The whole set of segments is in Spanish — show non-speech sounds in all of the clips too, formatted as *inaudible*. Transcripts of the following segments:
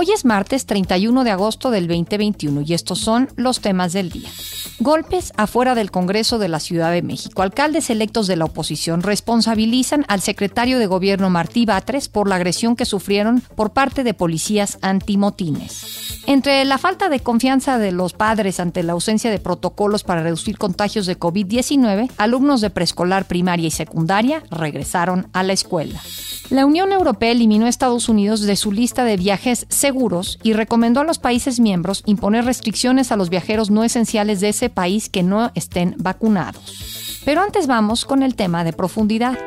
Hoy es martes 31 de agosto del 2021 y estos son los temas del día. Golpes afuera del Congreso de la Ciudad de México. Alcaldes electos de la oposición responsabilizan al secretario de Gobierno Martí Batres por la agresión que sufrieron por parte de policías antimotines. Entre la falta de confianza de los padres ante la ausencia de protocolos para reducir contagios de COVID-19, alumnos de preescolar, primaria y secundaria regresaron a la escuela. La Unión Europea eliminó a Estados Unidos de su lista de viajes y recomendó a los países miembros imponer restricciones a los viajeros no esenciales de ese país que no estén vacunados. Pero antes vamos con el tema de profundidad.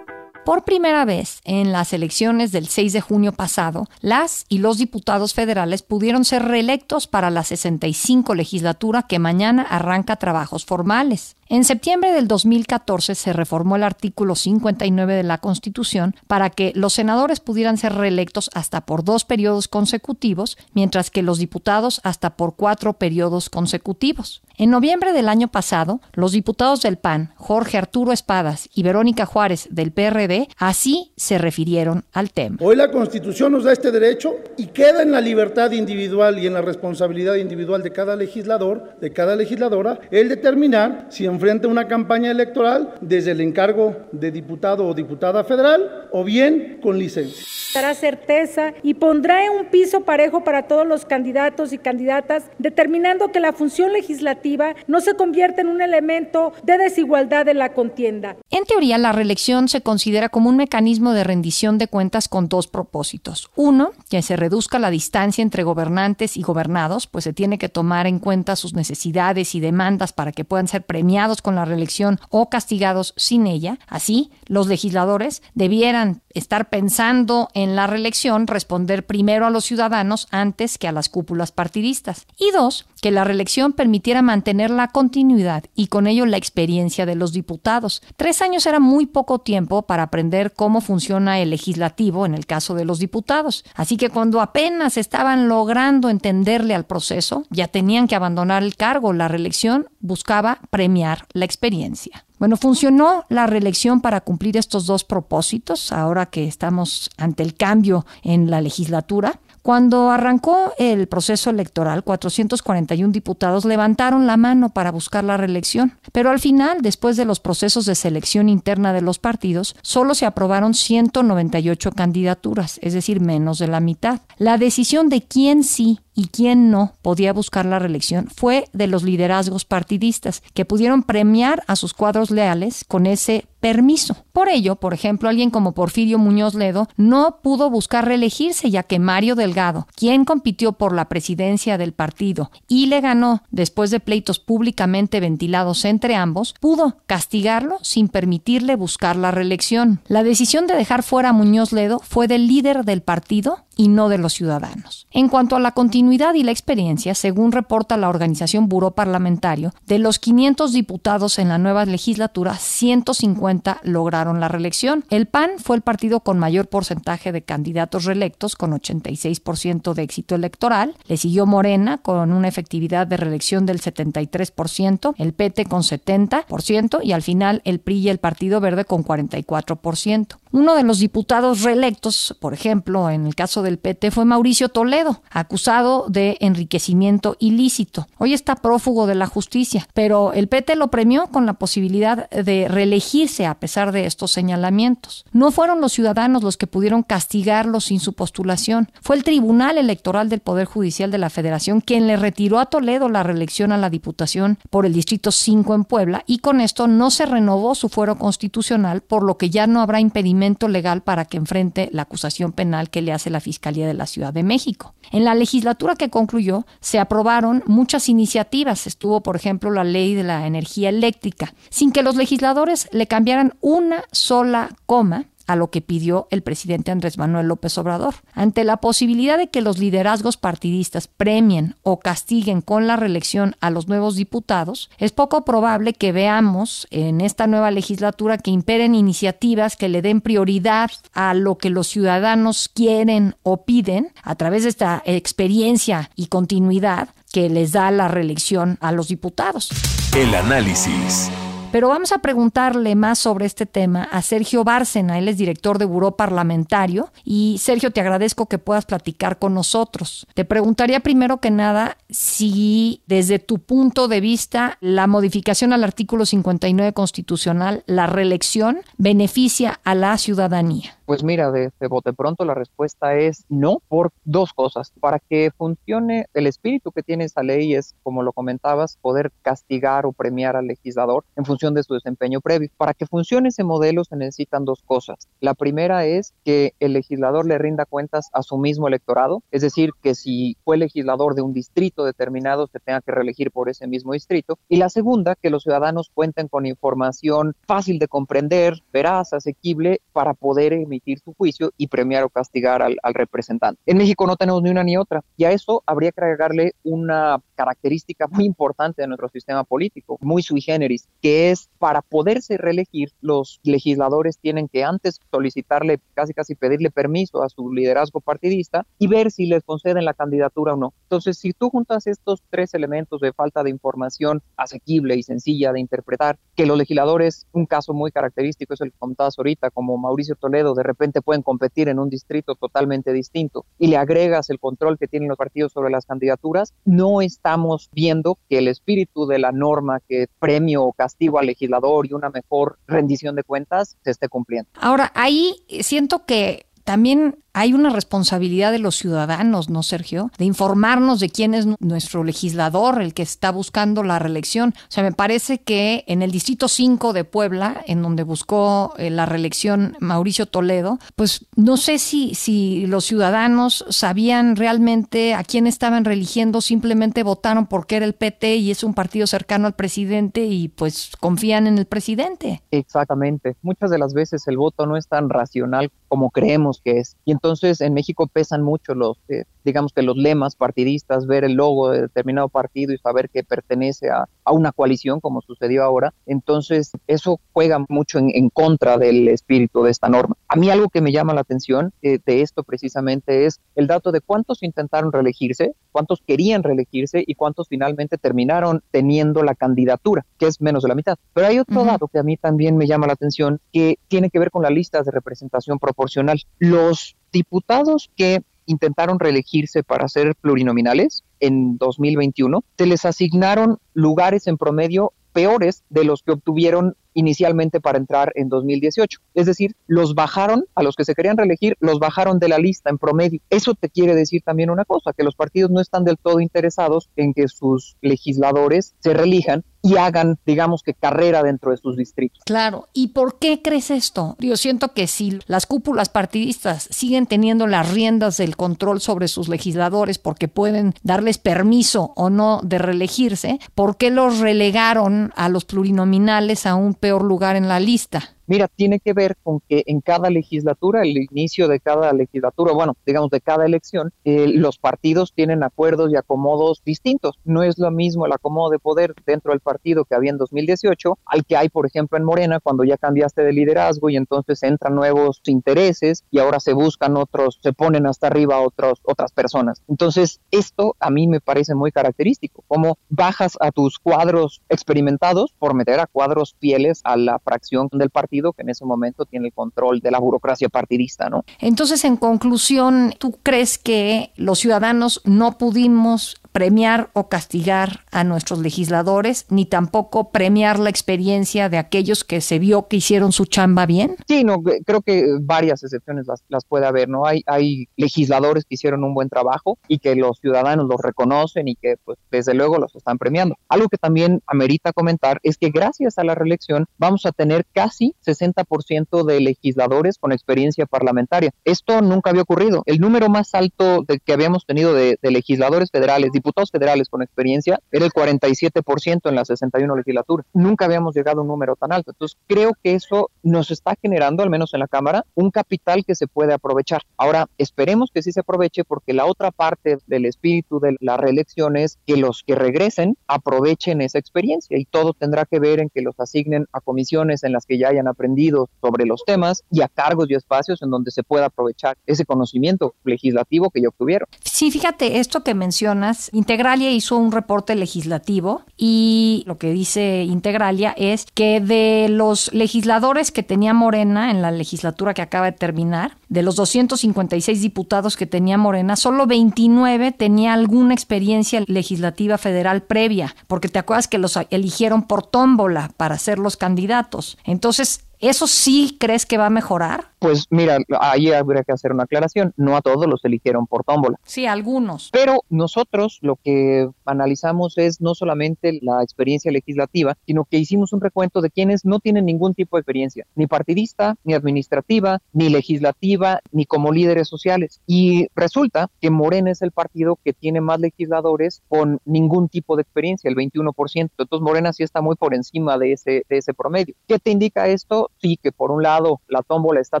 Por primera vez en las elecciones del 6 de junio pasado, las y los diputados federales pudieron ser reelectos para la 65 legislatura que mañana arranca trabajos formales. En septiembre del 2014 se reformó el artículo 59 de la Constitución para que los senadores pudieran ser reelectos hasta por dos periodos consecutivos, mientras que los diputados hasta por cuatro periodos consecutivos. En noviembre del año pasado, los diputados del PAN, Jorge Arturo Espadas y Verónica Juárez del PRD, así se refirieron al tema. Hoy la Constitución nos da este derecho y queda en la libertad individual y en la responsabilidad individual de cada legislador, de cada legisladora, el determinar si en frente a una campaña electoral desde el encargo de diputado o diputada federal o bien con licencia. Dará certeza y pondrá un piso parejo para todos los candidatos y candidatas, determinando que la función legislativa no se convierta en un elemento de desigualdad en la contienda. En teoría, la reelección se considera como un mecanismo de rendición de cuentas con dos propósitos. Uno, que se reduzca la distancia entre gobernantes y gobernados, pues se tiene que tomar en cuenta sus necesidades y demandas para que puedan ser premiados con la reelección o castigados sin ella. Así, los legisladores debieran estar pensando en la reelección, responder primero a los ciudadanos antes que a las cúpulas partidistas. Y dos, que la reelección permitiera mantener la continuidad y con ello la experiencia de los diputados. Tres años era muy poco tiempo para aprender cómo funciona el legislativo en el caso de los diputados. Así que cuando apenas estaban logrando entenderle al proceso, ya tenían que abandonar el cargo. La reelección buscaba premiar la experiencia. Bueno, funcionó la reelección para cumplir estos dos propósitos, ahora que estamos ante el cambio en la legislatura. Cuando arrancó el proceso electoral, 441 diputados levantaron la mano para buscar la reelección, pero al final, después de los procesos de selección interna de los partidos, solo se aprobaron 198 candidaturas, es decir, menos de la mitad. La decisión de quién sí y quién no podía buscar la reelección fue de los liderazgos partidistas, que pudieron premiar a sus cuadros leales con ese permiso. Por ello, por ejemplo, alguien como Porfirio Muñoz Ledo no pudo buscar reelegirse, ya que Mario Delgado, quien compitió por la presidencia del partido y le ganó después de pleitos públicamente ventilados entre ambos, pudo castigarlo sin permitirle buscar la reelección. La decisión de dejar fuera a Muñoz Ledo fue del líder del partido y no de los ciudadanos. En cuanto a la continuidad y la experiencia, según reporta la organización Buró Parlamentario, de los 500 diputados en la nueva legislatura, 150 lograron la reelección. El PAN fue el partido con mayor porcentaje de candidatos reelectos, con 86% de éxito electoral. Le siguió Morena, con una efectividad de reelección del 73%, el PT con 70% y al final el PRI y el Partido Verde con 44%. Uno de los diputados reelectos, por ejemplo, en el caso del PT, fue Mauricio Toledo, acusado de enriquecimiento ilícito. Hoy está prófugo de la justicia, pero el PT lo premió con la posibilidad de reelegirse a pesar de estos señalamientos. No fueron los ciudadanos los que pudieron castigarlo sin su postulación. Fue el Tribunal Electoral del Poder Judicial de la Federación quien le retiró a Toledo la reelección a la Diputación por el Distrito 5 en Puebla y con esto no se renovó su fuero constitucional, por lo que ya no habrá impedimento legal para que enfrente la acusación penal que le hace la Fiscalía de la Ciudad de México. En la legislatura que concluyó se aprobaron muchas iniciativas. Estuvo, por ejemplo, la ley de la energía eléctrica, sin que los legisladores le cambiaran una sola coma a lo que pidió el presidente Andrés Manuel López Obrador. Ante la posibilidad de que los liderazgos partidistas premien o castiguen con la reelección a los nuevos diputados, es poco probable que veamos en esta nueva legislatura que imperen iniciativas que le den prioridad a lo que los ciudadanos quieren o piden a través de esta experiencia y continuidad que les da la reelección a los diputados. El análisis. Pero vamos a preguntarle más sobre este tema a Sergio Bárcena, él es director de Buró Parlamentario. Y Sergio, te agradezco que puedas platicar con nosotros. Te preguntaría primero que nada si desde tu punto de vista la modificación al artículo 59 constitucional, la reelección, beneficia a la ciudadanía. Pues mira, de, de bote pronto la respuesta es no por dos cosas. Para que funcione el espíritu que tiene esa ley es, como lo comentabas, poder castigar o premiar al legislador en función de su desempeño previo. Para que funcione ese modelo se necesitan dos cosas. La primera es que el legislador le rinda cuentas a su mismo electorado, es decir, que si fue legislador de un distrito determinado se tenga que reelegir por ese mismo distrito. Y la segunda, que los ciudadanos cuenten con información fácil de comprender, veraz, asequible, para poder emitir su juicio y premiar o castigar al, al, representante. En México no tenemos ni una ni otra y a eso habría que agregarle una característica muy importante de nuestro sistema político, muy sui generis, que es para poderse reelegir, los legisladores tienen que antes solicitarle, casi casi pedirle permiso a su liderazgo partidista y ver si les conceden la candidatura o no. Entonces, si tú juntas estos tres elementos de falta de información asequible y sencilla de interpretar, que los legisladores, un caso muy característico es el que contabas ahorita, como Mauricio Toledo de repente pueden competir en un distrito totalmente distinto y le agregas el control que tienen los partidos sobre las candidaturas, no estamos viendo que el espíritu de la norma que premio o castigo al legislador y una mejor rendición de cuentas se esté cumpliendo. Ahora, ahí siento que también hay una responsabilidad de los ciudadanos, ¿no, Sergio? De informarnos de quién es nuestro legislador, el que está buscando la reelección. O sea, me parece que en el Distrito 5 de Puebla, en donde buscó eh, la reelección Mauricio Toledo, pues no sé si, si los ciudadanos sabían realmente a quién estaban religiendo, simplemente votaron porque era el PT y es un partido cercano al presidente y pues confían en el presidente. Exactamente. Muchas de las veces el voto no es tan racional como creemos que es. Y entonces en México pesan mucho los, eh, digamos que los lemas partidistas, ver el logo de determinado partido y saber que pertenece a, a una coalición, como sucedió ahora. Entonces eso juega mucho en, en, contra del espíritu de esta norma. A mí algo que me llama la atención eh, de esto precisamente es el dato de cuántos intentaron reelegirse, cuántos querían reelegirse y cuántos finalmente terminaron teniendo la candidatura, que es menos de la mitad. Pero hay otro uh -huh. dato que a mí también me llama la atención, que tiene que ver con las listas de representación proporcional. Los diputados que intentaron reelegirse para ser plurinominales en 2021, se les asignaron lugares en promedio peores de los que obtuvieron inicialmente para entrar en 2018. Es decir, los bajaron, a los que se querían reelegir, los bajaron de la lista en promedio. Eso te quiere decir también una cosa, que los partidos no están del todo interesados en que sus legisladores se reelijan y hagan, digamos que, carrera dentro de sus distritos. Claro, ¿y por qué crees esto? Yo siento que si las cúpulas partidistas siguen teniendo las riendas del control sobre sus legisladores porque pueden darles permiso o no de reelegirse, ¿por qué los relegaron a los plurinominales a un peor lugar en la lista? Mira, tiene que ver con que en cada legislatura, el inicio de cada legislatura, bueno, digamos de cada elección, eh, los partidos tienen acuerdos y acomodos distintos. No es lo mismo el acomodo de poder dentro del partido que había en 2018 al que hay, por ejemplo, en Morena, cuando ya cambiaste de liderazgo y entonces entran nuevos intereses y ahora se buscan otros, se ponen hasta arriba otros, otras personas. Entonces, esto a mí me parece muy característico, como bajas a tus cuadros experimentados por meter a cuadros fieles a la fracción del que en ese momento tiene el control de la burocracia partidista, ¿no? Entonces, en conclusión, ¿tú crees que los ciudadanos no pudimos premiar o castigar a nuestros legisladores, ni tampoco premiar la experiencia de aquellos que se vio que hicieron su chamba bien? Sí, no, creo que varias excepciones las, las puede haber, ¿no? Hay, hay legisladores que hicieron un buen trabajo y que los ciudadanos los reconocen y que, pues, desde luego los están premiando. Algo que también amerita comentar es que gracias a la reelección vamos a tener casi 60% de legisladores con experiencia parlamentaria. Esto nunca había ocurrido. El número más alto de que habíamos tenido de, de legisladores federales, diputados federales con experiencia era el 47% en la 61 legislatura. Nunca habíamos llegado a un número tan alto. Entonces, creo que eso nos está generando, al menos en la Cámara, un capital que se puede aprovechar. Ahora, esperemos que sí se aproveche porque la otra parte del espíritu de la reelección es que los que regresen aprovechen esa experiencia y todo tendrá que ver en que los asignen a comisiones en las que ya hayan aprendido sobre los temas y a cargos y espacios en donde se pueda aprovechar ese conocimiento legislativo que ya obtuvieron. Sí, fíjate, esto que mencionas, Integralia hizo un reporte legislativo y lo que dice Integralia es que de los legisladores que tenía Morena en la legislatura que acaba de terminar, de los 256 diputados que tenía Morena, solo 29 tenía alguna experiencia legislativa federal previa, porque te acuerdas que los eligieron por tómbola para ser los candidatos. Entonces, ¿Eso sí crees que va a mejorar? Pues mira, ahí habría que hacer una aclaración. No a todos los eligieron por tómbola. Sí, algunos. Pero nosotros lo que analizamos es no solamente la experiencia legislativa, sino que hicimos un recuento de quienes no tienen ningún tipo de experiencia, ni partidista, ni administrativa, ni legislativa, ni como líderes sociales. Y resulta que Morena es el partido que tiene más legisladores con ningún tipo de experiencia, el 21%. Entonces Morena sí está muy por encima de ese, de ese promedio. ¿Qué te indica esto? sí que por un lado la tómbola está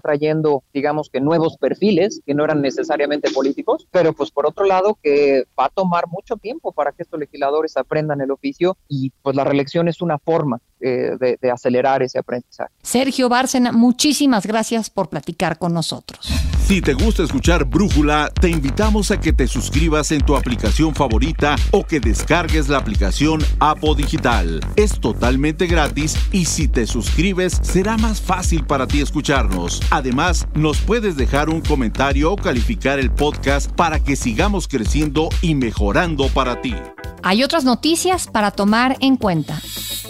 trayendo, digamos que nuevos perfiles que no eran necesariamente políticos, pero pues por otro lado que va a tomar mucho tiempo para que estos legisladores aprendan el oficio y pues la reelección es una forma eh, de, de acelerar ese aprendizaje. Sergio Bárcena, muchísimas gracias por platicar con nosotros. Si te gusta escuchar Brújula, te invitamos a que te suscribas en tu aplicación favorita o que descargues la aplicación Apo Digital. Es totalmente gratis y si te suscribes será más fácil para ti escucharnos. Además, nos puedes dejar un comentario o calificar el podcast para que sigamos creciendo y mejorando para ti. Hay otras noticias para tomar en cuenta.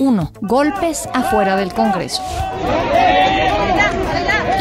1. Golpes afuera del Congreso.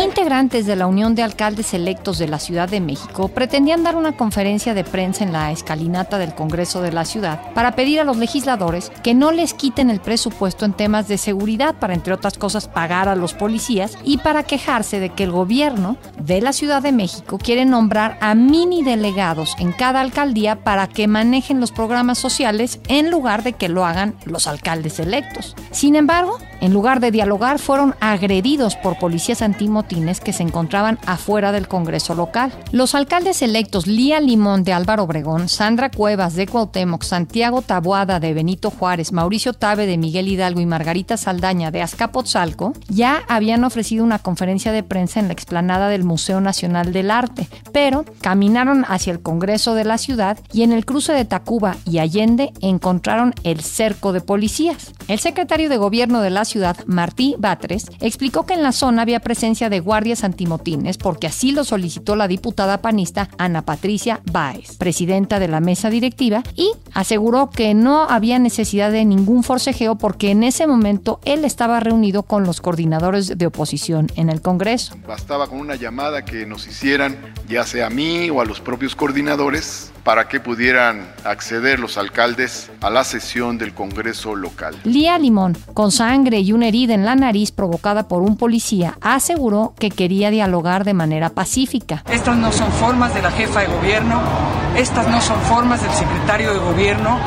Integrantes de la Unión de Alcaldes Electos de la Ciudad de México pretendían dar una conferencia de prensa en la escalinata del Congreso de la ciudad para pedir a los legisladores que no les quiten el presupuesto en temas de seguridad para, entre otras cosas, pagar a los policías y para quejarse de que el gobierno de la Ciudad de México quiere nombrar a mini delegados en cada alcaldía para que manejen los programas sociales en lugar de que lo hagan los alcaldes electos. Sin embargo, en lugar de dialogar, fueron agredidos por policías antimotines que se encontraban afuera del Congreso local. Los alcaldes electos Lía Limón de Álvaro Obregón, Sandra Cuevas de Cuauhtémoc, Santiago Taboada de Benito Juárez, Mauricio Tabe de Miguel Hidalgo y Margarita Saldaña de Azcapotzalco ya habían ofrecido una conferencia de prensa en la explanada del Museo Nacional del Arte, pero caminaron hacia el Congreso de la ciudad y en el cruce de Tacuba y Allende encontraron el cerco de policías. El secretario de Gobierno de la ciudad, Martí Batres, explicó que en la zona había presencia de guardias antimotines porque así lo solicitó la diputada panista Ana Patricia Báez, presidenta de la mesa directiva, y aseguró que no había necesidad de ningún forcejeo porque en ese momento él estaba reunido con los coordinadores de oposición en el Congreso. Bastaba con una llamada que nos hicieran, ya sea a mí o a los propios coordinadores, para que pudieran acceder los alcaldes a la sesión del Congreso local. Lía Limón, con sangre y una herida en la nariz provocada por un policía, aseguró que quería dialogar de manera pacífica. Estas no son formas de la jefa de gobierno, estas no son formas del secretario de gobierno.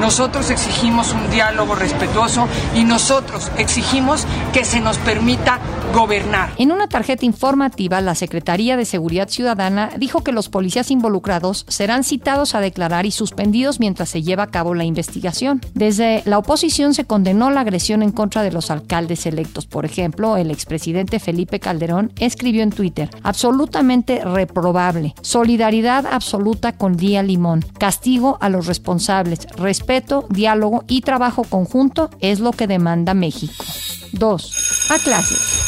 Nosotros exigimos un diálogo respetuoso y nosotros exigimos que se nos permita gobernar. En una tarjeta informativa, la Secretaría de Seguridad Ciudadana dijo que los policías involucrados serán citados a declarar y suspendidos mientras se lleva a cabo la investigación. Desde la oposición se condenó la agresión en contra de los alcaldes electos. Por ejemplo, el expresidente Felipe Calderón escribió en Twitter, absolutamente reprobable, solidaridad absoluta con Día Limón, castigo a los responsables, respeto, diálogo y trabajo conjunto es lo que demanda México. 2. A clases.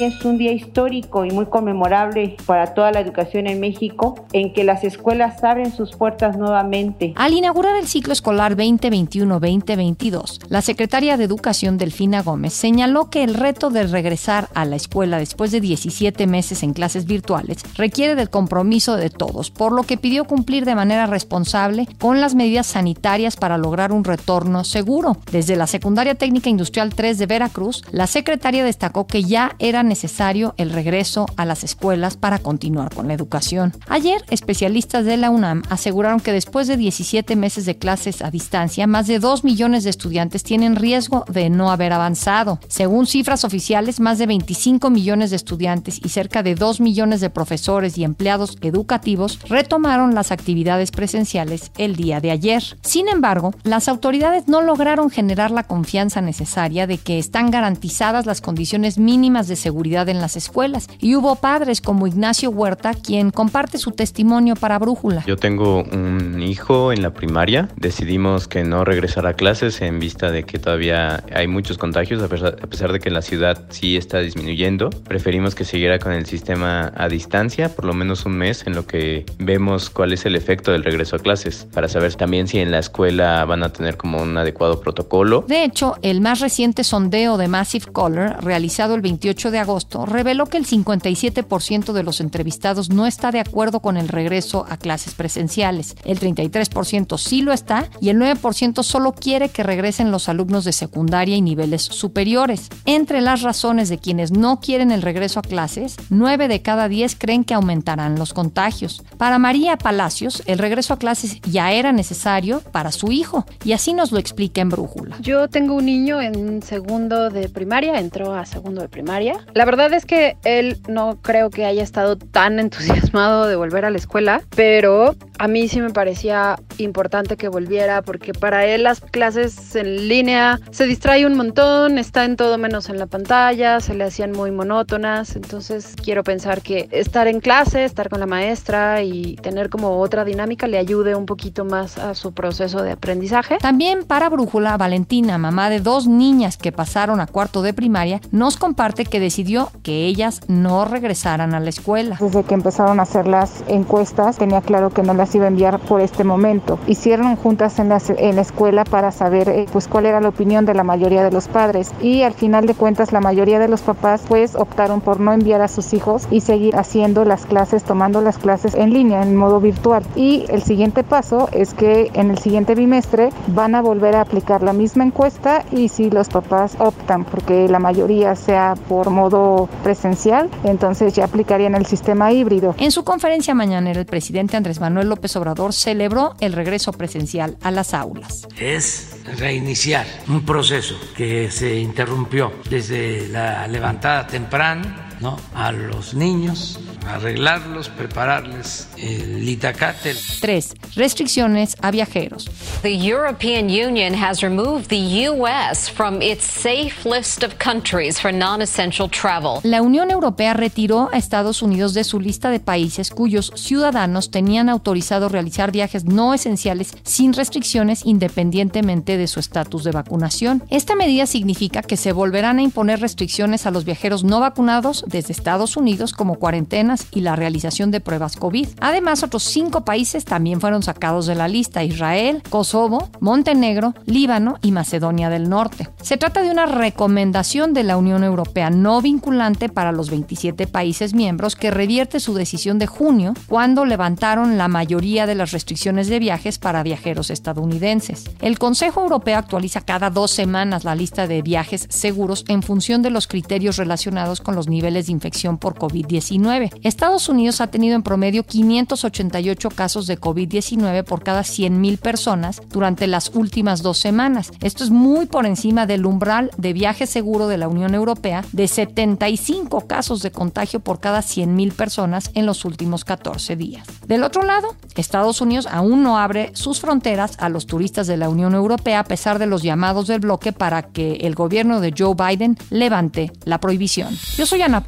Es un día histórico y muy conmemorable para toda la educación en México, en que las escuelas abren sus puertas nuevamente. Al inaugurar el ciclo escolar 2021-2022, la secretaria de Educación Delfina Gómez señaló que el reto de regresar a la escuela después de 17 meses en clases virtuales requiere del compromiso de todos, por lo que pidió cumplir de manera responsable con las medidas sanitarias para lograr un retorno seguro. Desde la Secundaria Técnica Industrial 3 de Veracruz, la secretaria destacó que ya era necesario el regreso a las escuelas para continuar con la educación. Ayer, especialistas de la UNAM aseguraron que después de 17 meses de clases a distancia, más de 2 millones de estudiantes tienen riesgo de no haber avanzado. Según cifras oficiales, más de 25 millones de estudiantes y cerca de 2 millones de profesores y empleados educativos retomaron las actividades presenciales el día de ayer. Sin embargo, las autoridades no lograron generar la confianza necesaria de que están garantizadas las condiciones mínimas de seguridad en las escuelas y hubo padres como Ignacio Huerta quien comparte su testimonio para Brújula. Yo tengo un hijo en la primaria, decidimos que no regresar a clases en vista de que todavía hay muchos contagios a pesar, de que la ciudad sí está disminuyendo. Preferimos que siguiera con el sistema a distancia por lo menos un mes en lo que vemos cuál es el efecto del regreso a clases para saber también si en la escuela van a tener como un adecuado protocolo. De hecho, el más reciente sondeo de Massive Caller realizado el 28 de agosto reveló que el 57% de los entrevistados no está de acuerdo con el regreso a clases presenciales. El 33% sí lo está y el 9% solo quiere que regresen los alumnos de secundaria y niveles superiores. Entre las razones de quienes no quieren el regreso a clases, 9 de cada 10 creen que aumentarán los contagios. Para María Palacios, el regreso a clases ya era necesario para su hijo y así nos lo explica en Brújula. Yo tengo un niño en segundo de primaria, entró a segundo de primaria. La verdad es que él no creo que haya estado tan *laughs* entusiasmado de volver a la escuela, pero a mí sí me parecía importante que volviera porque para él las clases en línea se distrae un montón, está en todo menos en la pantalla, se le hacían muy monótonas, entonces quiero pensar que estar en clase, estar con la maestra y tener como otra dinámica le ayude un poquito más a su proceso de aprendizaje. También para Brújula, Valentina, mamá de dos niñas que pasaron a cuarto de primaria, nos comparte que decidió que ellas no regresaran a la escuela. Desde que empezaron a hacer las encuestas, tenía claro que no las iba a enviar por este momento. Hicieron juntas en la, en la escuela para saber eh, pues cuál era la opinión de la mayoría de los padres y al final de cuentas la mayoría de los papás pues optaron por no enviar a sus hijos y seguir haciendo las clases, tomando las clases en línea, en modo virtual. Y el siguiente paso es que en el siguiente bimestre van a volver a aplicar la misma encuesta y si los papás optan porque la mayoría sea por modo presencial, entonces ya aplicarían el sistema híbrido. En su conferencia mañanera, el presidente Andrés Manuel López Obrador celebró el regreso presencial a las aulas. Es reiniciar un proceso que se interrumpió desde la levantada temprana ¿no? a los niños arreglarlos, prepararles el itacate. 3. Restricciones a viajeros. The European Union has removed the US from its safe list of countries for non-essential travel. La Unión Europea retiró a Estados Unidos de su lista de países cuyos ciudadanos tenían autorizado realizar viajes no esenciales sin restricciones independientemente de su estatus de vacunación. Esta medida significa que se volverán a imponer restricciones a los viajeros no vacunados desde Estados Unidos como cuarentenas y la realización de pruebas COVID. Además, otros cinco países también fueron sacados de la lista, Israel, Kosovo, Montenegro, Líbano y Macedonia del Norte. Se trata de una recomendación de la Unión Europea no vinculante para los 27 países miembros que revierte su decisión de junio cuando levantaron la mayoría de las restricciones de viajes para viajeros estadounidenses. El Consejo Europeo actualiza cada dos semanas la lista de viajes seguros en función de los criterios relacionados con los niveles de infección por COVID-19. Estados Unidos ha tenido en promedio 588 casos de COVID-19 por cada 100.000 personas durante las últimas dos semanas. Esto es muy por encima del umbral de viaje seguro de la Unión Europea de 75 casos de contagio por cada 100.000 personas en los últimos 14 días. Del otro lado, Estados Unidos aún no abre sus fronteras a los turistas de la Unión Europea a pesar de los llamados del bloque para que el gobierno de Joe Biden levante la prohibición. Yo soy Ana